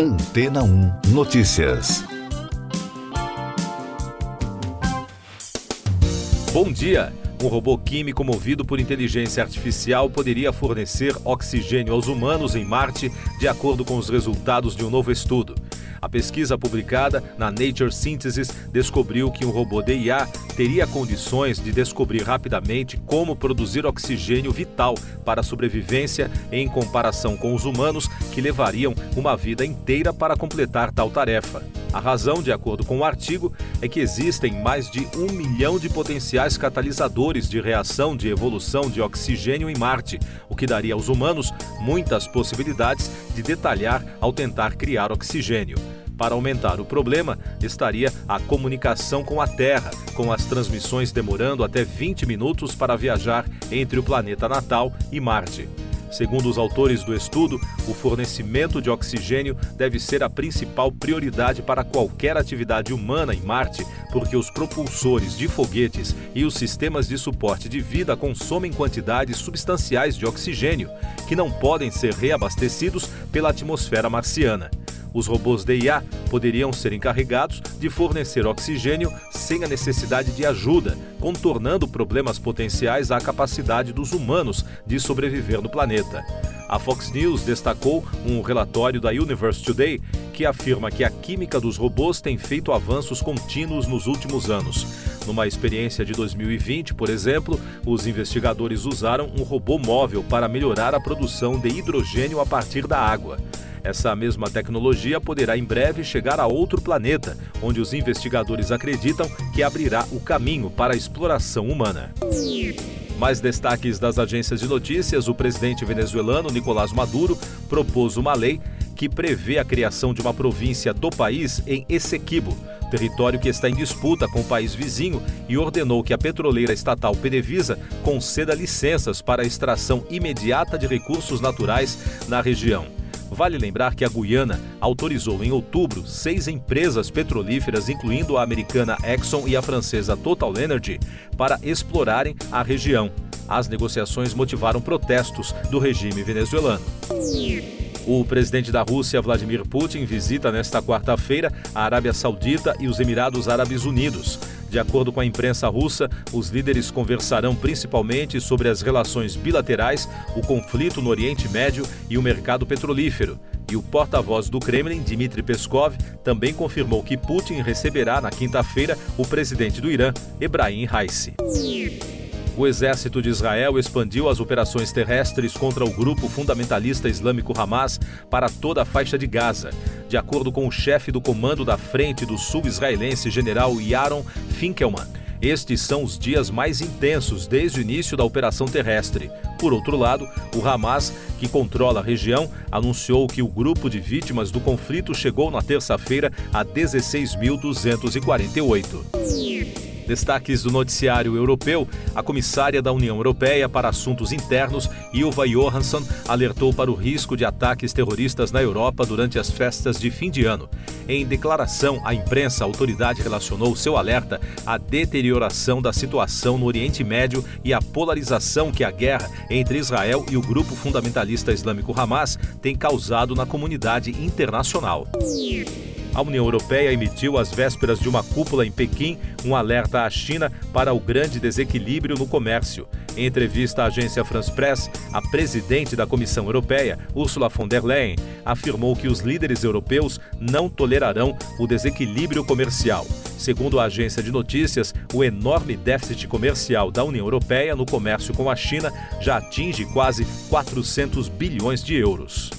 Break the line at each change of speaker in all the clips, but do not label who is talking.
Antena 1 Notícias.
Bom dia. Um robô químico movido por inteligência artificial poderia fornecer oxigênio aos humanos em Marte, de acordo com os resultados de um novo estudo. A pesquisa publicada na Nature Synthesis descobriu que um robô de IA teria condições de descobrir rapidamente como produzir oxigênio vital para a sobrevivência em comparação com os humanos que levariam uma vida inteira para completar tal tarefa. A razão, de acordo com o artigo, é que existem mais de um milhão de potenciais catalisadores de reação de evolução de oxigênio em Marte, o que daria aos humanos muitas possibilidades de detalhar ao tentar criar oxigênio. Para aumentar o problema, estaria a comunicação com a Terra, com as transmissões demorando até 20 minutos para viajar entre o planeta natal e Marte. Segundo os autores do estudo, o fornecimento de oxigênio deve ser a principal prioridade para qualquer atividade humana em Marte, porque os propulsores de foguetes e os sistemas de suporte de vida consomem quantidades substanciais de oxigênio, que não podem ser reabastecidos pela atmosfera marciana. Os robôs de IA poderiam ser encarregados de fornecer oxigênio sem a necessidade de ajuda, contornando problemas potenciais à capacidade dos humanos de sobreviver no planeta. A Fox News destacou um relatório da Universe Today que afirma que a química dos robôs tem feito avanços contínuos nos últimos anos. Numa experiência de 2020, por exemplo, os investigadores usaram um robô móvel para melhorar a produção de hidrogênio a partir da água. Essa mesma tecnologia poderá em breve chegar a outro planeta, onde os investigadores acreditam que abrirá o caminho para a exploração humana. Mais destaques das agências de notícias: o presidente venezuelano Nicolás Maduro propôs uma lei que prevê a criação de uma província do país em Essequibo, território que está em disputa com o país vizinho, e ordenou que a petroleira estatal PDVSA conceda licenças para a extração imediata de recursos naturais na região. Vale lembrar que a Guiana autorizou em outubro seis empresas petrolíferas, incluindo a americana Exxon e a francesa Total Energy, para explorarem a região. As negociações motivaram protestos do regime venezuelano. O presidente da Rússia, Vladimir Putin, visita nesta quarta-feira a Arábia Saudita e os Emirados Árabes Unidos. De acordo com a imprensa russa, os líderes conversarão principalmente sobre as relações bilaterais, o conflito no Oriente Médio e o mercado petrolífero. E o porta-voz do Kremlin, Dmitry Peskov, também confirmou que Putin receberá na quinta-feira o presidente do Irã, Ebrahim Raisi. O exército de Israel expandiu as operações terrestres contra o grupo fundamentalista islâmico Hamas para toda a faixa de Gaza. De acordo com o chefe do comando da Frente do Sul israelense, general Yaron Finkelman, estes são os dias mais intensos desde o início da operação terrestre. Por outro lado, o Hamas, que controla a região, anunciou que o grupo de vítimas do conflito chegou na terça-feira a 16.248. Destaques do noticiário europeu: a comissária da União Europeia para Assuntos Internos, Ilva Johansson, alertou para o risco de ataques terroristas na Europa durante as festas de fim de ano. Em declaração à imprensa, a autoridade relacionou seu alerta à deterioração da situação no Oriente Médio e à polarização que a guerra entre Israel e o grupo fundamentalista islâmico Hamas tem causado na comunidade internacional. A União Europeia emitiu às vésperas de uma cúpula em Pequim um alerta à China para o grande desequilíbrio no comércio. Em entrevista à agência France Press, a presidente da Comissão Europeia, Ursula von der Leyen, afirmou que os líderes europeus não tolerarão o desequilíbrio comercial. Segundo a agência de notícias, o enorme déficit comercial da União Europeia no comércio com a China já atinge quase 400 bilhões de euros.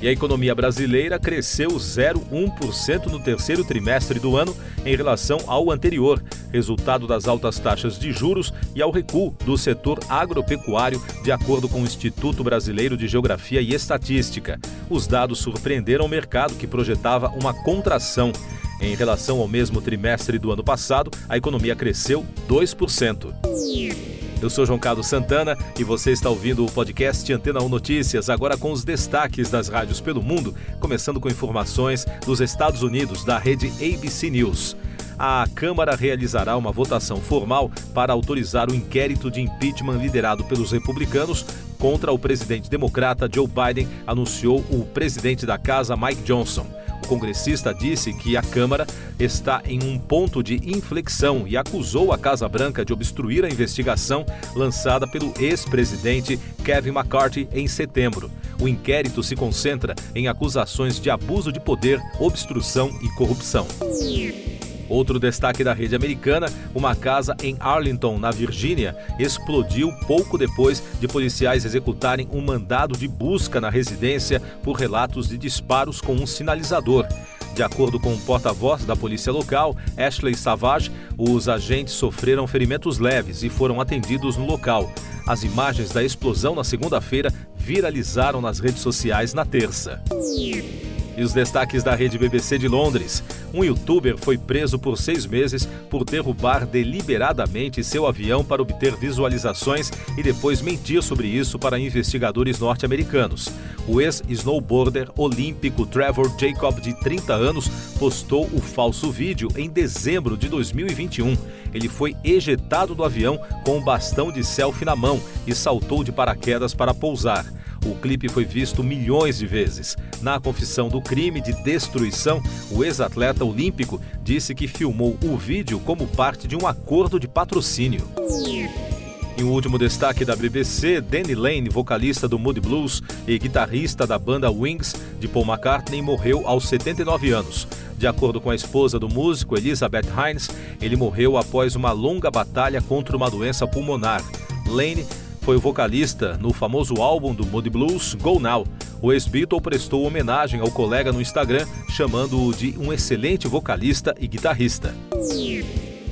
E a economia brasileira cresceu 0,1% no terceiro trimestre do ano em relação ao anterior, resultado das altas taxas de juros e ao recuo do setor agropecuário, de acordo com o Instituto Brasileiro de Geografia e Estatística. Os dados surpreenderam o mercado, que projetava uma contração. Em relação ao mesmo trimestre do ano passado, a economia cresceu 2%. Eu sou João Carlos Santana e você está ouvindo o podcast Antena 1 Notícias, agora com os destaques das rádios pelo mundo, começando com informações dos Estados Unidos, da rede ABC News. A Câmara realizará uma votação formal para autorizar o inquérito de impeachment liderado pelos republicanos contra o presidente democrata Joe Biden, anunciou o presidente da casa Mike Johnson. O congressista disse que a Câmara está em um ponto de inflexão e acusou a Casa Branca de obstruir a investigação lançada pelo ex-presidente Kevin McCarthy em setembro. O inquérito se concentra em acusações de abuso de poder, obstrução e corrupção. Outro destaque da rede americana: uma casa em Arlington, na Virgínia, explodiu pouco depois de policiais executarem um mandado de busca na residência por relatos de disparos com um sinalizador. De acordo com o porta-voz da polícia local, Ashley Savage, os agentes sofreram ferimentos leves e foram atendidos no local. As imagens da explosão na segunda-feira viralizaram nas redes sociais na terça. E os destaques da rede BBC de Londres. Um youtuber foi preso por seis meses por derrubar deliberadamente seu avião para obter visualizações e depois mentir sobre isso para investigadores norte-americanos. O ex-snowboarder olímpico Trevor Jacob, de 30 anos, postou o falso vídeo em dezembro de 2021. Ele foi ejetado do avião com um bastão de selfie na mão e saltou de paraquedas para pousar. O clipe foi visto milhões de vezes. Na confissão do crime de destruição, o ex-atleta olímpico disse que filmou o vídeo como parte de um acordo de patrocínio. E o último destaque da BBC, Danny Lane, vocalista do Moody Blues e guitarrista da banda Wings de Paul McCartney, morreu aos 79 anos. De acordo com a esposa do músico, Elizabeth Hines, ele morreu após uma longa batalha contra uma doença pulmonar. Lane foi o vocalista no famoso álbum do Moody Blues, Go Now. O ex-Beatle prestou homenagem ao colega no Instagram, chamando-o de um excelente vocalista e guitarrista.